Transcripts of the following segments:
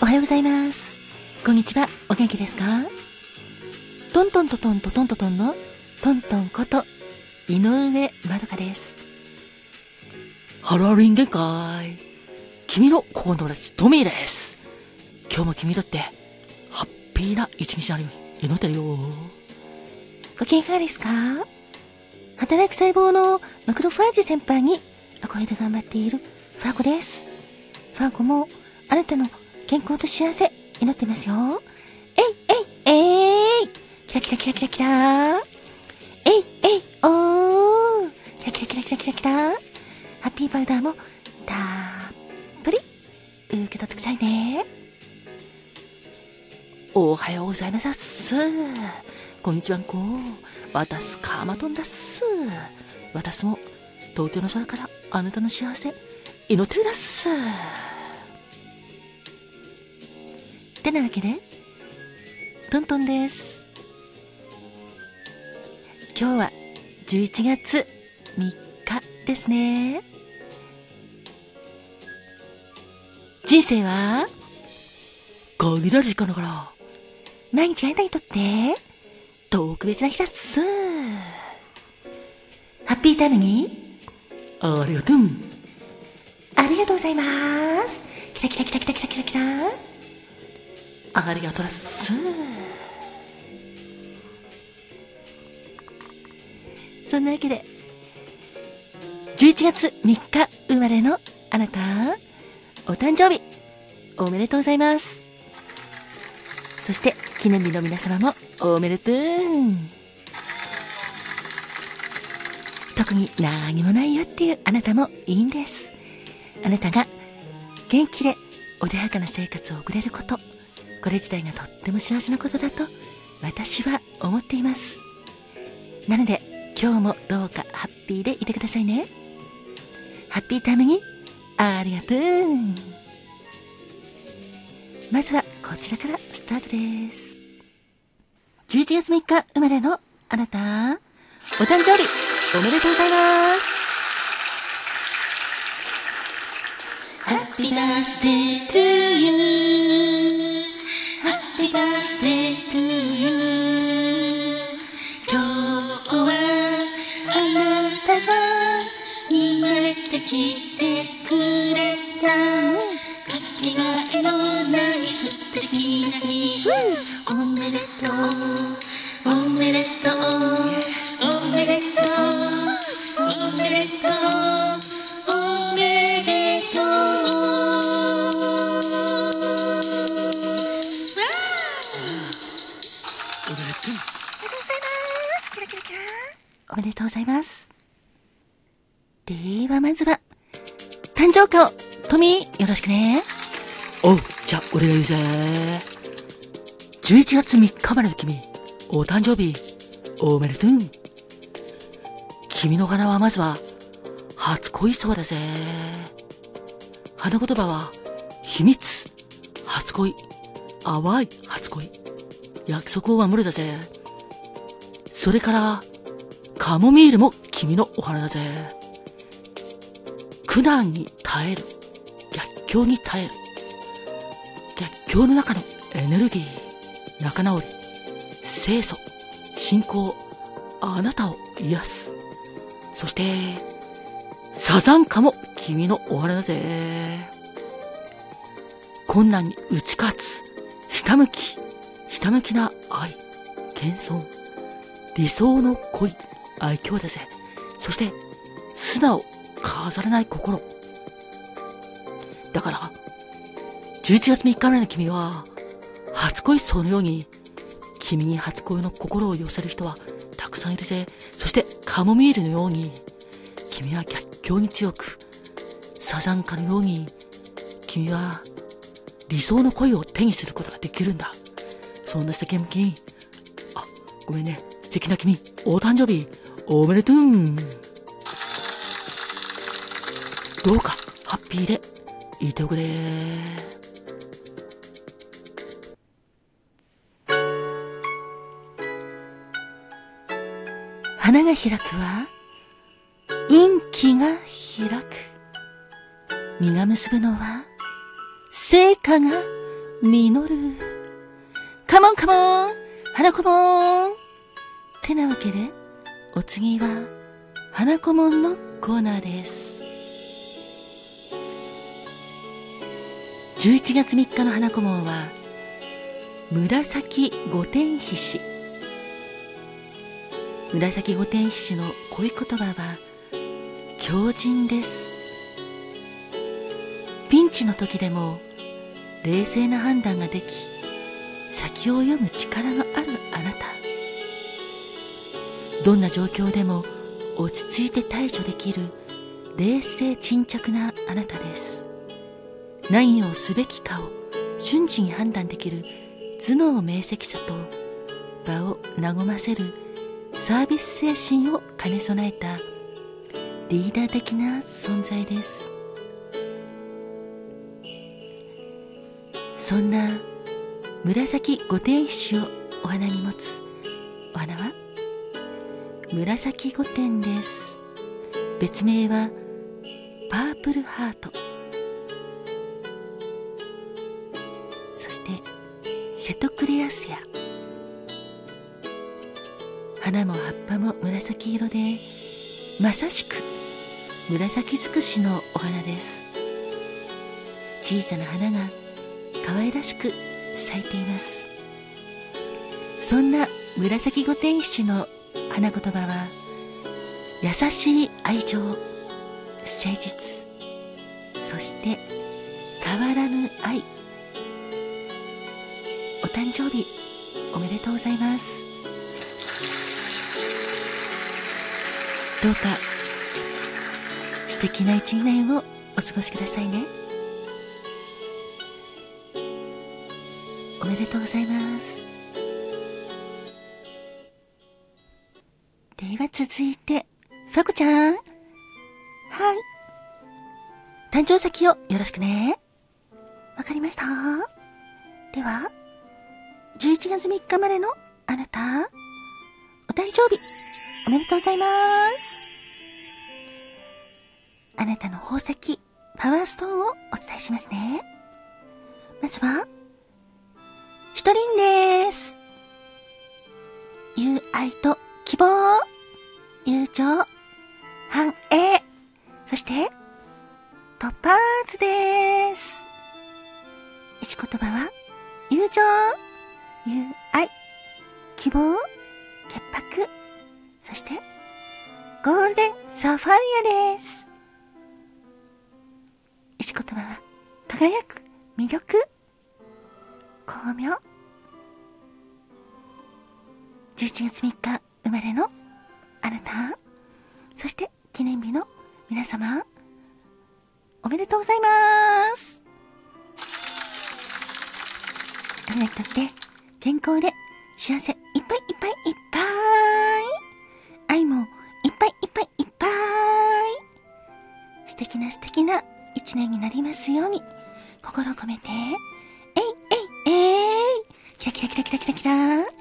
おはようございます。こんにちは。お元気ですか？トントントトントトントトンのトントンこと井上まどかです。ハローリン限界。君の心の友達トミーです。今日も君にとってハッピーな一日になるように祈ってるよ。ご機嫌いかがですか？働く細胞のマクロファージ先輩にお声で頑張っているファーゴです。ファーゴもあなたの健康と幸せ祈ってますよ。えいえいえいキラキラキラキラキラえいえいおーキラキラキラキラキラキラハッピーパウダーもたっぷり受け取ってくださいね。おはようございます。こんにちはんこ。私カーマトンだっす。私も東京の空からあなたの幸せ祈ってるだっす。てなわけで、トントンです。今日は11月3日ですね。人生は限られる時間だから、毎日あなたにとって特別な日だっす。ハッピータイムにありがとう。ありがとうございます。キラキラキラキラキラキラキラ。ありがとうっす。そんなわけで、11月3日生まれのあなた、お誕生日、おめでとうございます。そして、記念日の皆様もおめでとう。特に何もないよっていうあなたもいいんです。あなたが元気で穏やかな生活を送れること、これ自体がとっても幸せなことだと私は思っています。なので今日もどうかハッピーでいてくださいね。ハッピータイムにありがとう。まずはこちらからスタートです。11月3日生まれのあなた、お誕生日おめでとうございます。Happy birthday to you. Happy birthday to birthday. ございます。では、まずは、誕生花を、トミー、よろしくね。おう、じゃあ、俺が言うぜ。11月3日までの君、お誕生日、おめでとう。君の花はまずは、初恋そうだぜ。花言葉は、秘密、初恋、淡い初恋、約束を守るだぜ。それから、カモミールも君のお花だぜ。苦難に耐える、逆境に耐える。逆境の中のエネルギー、仲直り、清楚、信仰、あなたを癒す。そして、サザンカも君のお花だぜ。困難に打ち勝つ、ひたむき、ひたむきな愛、謙遜、理想の恋、愛嬌だぜ。そして、素直、飾らない心。だから、11月3日目の君は、初恋そのように、君に初恋の心を寄せる人はたくさんいるぜ。そして、カモミールのように、君は逆境に強く、サザンカのように、君は理想の恋を手にすることができるんだ。そんな素敵な君、あ、ごめんね。素敵な君、お誕生日、おめでとう。どうか、ハッピーで、いておくれ。花が開くは、運気が開く。実が結ぶのは、成果が実る。カモンカモン花子もんてなわけで、お次は、花子もんのコーナーです。11月3日の花子門は、紫御殿皮紙。紫御殿皮紙の恋言葉は、強靭です。ピンチの時でも、冷静な判断ができ、先を読む力のあるあなた。どんな状況でも落ち着いて対処できる冷静沈着なあなたです。何をすべきかを瞬時に判断できる頭脳明晰さと場を和ませるサービス精神を兼ね備えたリーダー的な存在です。そんな紫御殿皮紙をお花に持つお花は紫御殿です。別名はパープルハート。そしてセトクレアスや花も葉っぱも紫色でまさしく紫尽くしのお花です小さな花が可愛らしく咲いていますそんな紫御殿皮紙の花言葉は優しい愛情誠実そして変わらぬ愛お誕生日おめでとうございますどうか素敵な一年をお過ごしくださいねおめでとうございますでは続いて、ファコちゃん。はい。誕生石をよろしくね。わかりましたでは、11月3日までのあなた、お誕生日、おめでとうございます。あなたの宝石、パワーストーンをお伝えしますね。まずは、ひとりんです。友愛と希望、友情、繁栄、そして、トパーズです。一言葉は、友情、友愛、希望、潔白、そして、ゴールデンサファイアです。一言葉は、輝く、魅力、巧妙。11月3日、生まれのあなた、そして記念日の皆様、おめでとうございます。あなたとって健康で幸せいっぱいいっぱいいっぱい。愛もいっぱいいっぱいいっぱい。素敵な素敵な一年になりますように、心を込めて、えいえいえいキラキラキラキラキラキラ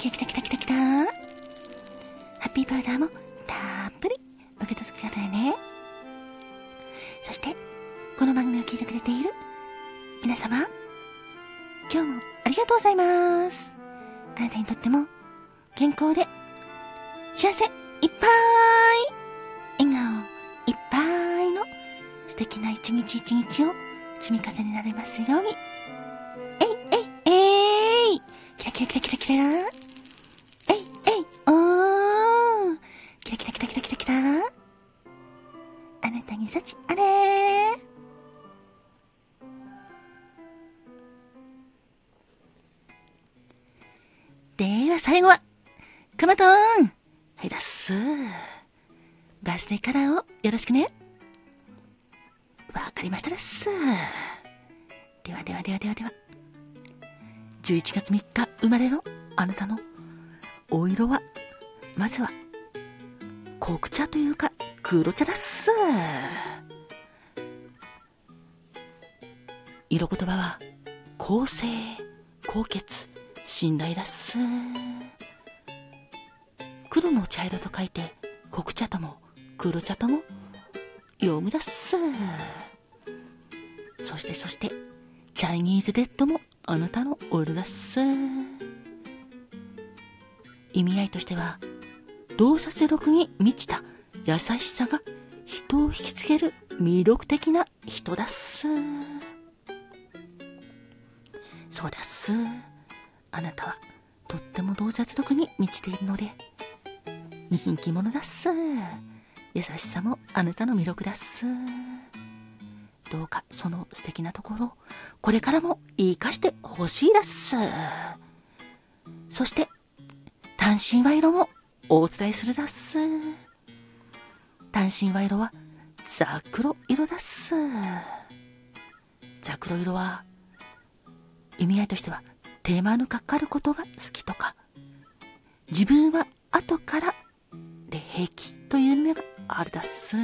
キラキラキラキラキラハッピーパウダーもたっぷり受け取ってくださいね。そして、この番組を聞いてくれている皆様、今日もありがとうございます。あなたにとっても健康で幸せいっぱい笑顔いっぱいの素敵な一日一日を積み重ねられますように。えいえいえいキラキラキラキラキラは最後は、くまとんはいだっす。バースデーカラーをよろしくね。わかりましたです。ではではではではでは。11月3日生まれのあなたのお色は、まずは、黒茶というか、黒茶だっす。色言葉は、公正、高潔、信頼だっす。黒の茶色と書いて、黒茶とも黒茶とも読むだっす。そしてそして、チャイニーズデッドもあなたのオイルだっす。意味合いとしては、洞察力に満ちた優しさが人を引きつける魅力的な人だっす。そうだっす。あなたはとっても洞察力に満ちているので、人気者だっす。優しさもあなたの魅力だっす。どうかその素敵なところ、これからも活かしてほしいだっす。そして、単身賄賂もお伝えするだっす。単身賄賂はザクロ色だっす。ザクロ色は、意味合いとしては、手間のかかることが好きとか、自分は後からで平気という意味があるだっす。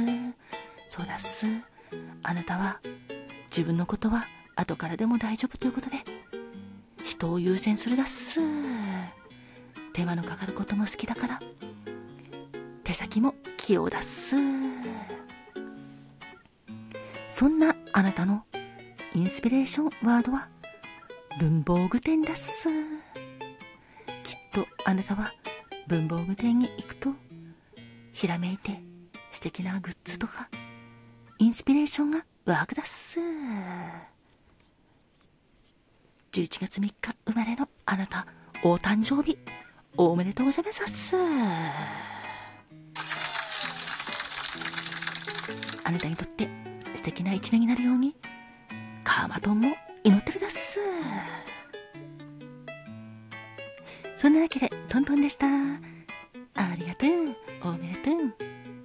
そうだっす。あなたは自分のことは後からでも大丈夫ということで、人を優先するだっす。手間のかかることも好きだから、手先も器用だっす。そんなあなたのインスピレーションワードは文房具店だっす。きっとあなたは文房具店に行くとひらめいて素敵なグッズとかインスピレーションが湧くだっす11月3日生まれのあなたお誕生日おめでとうございますっすあなたにとって素敵な一年になるようにカーマトンも祈ってるだっすそんなわけでトントンでした。ありがとう。おめでとう。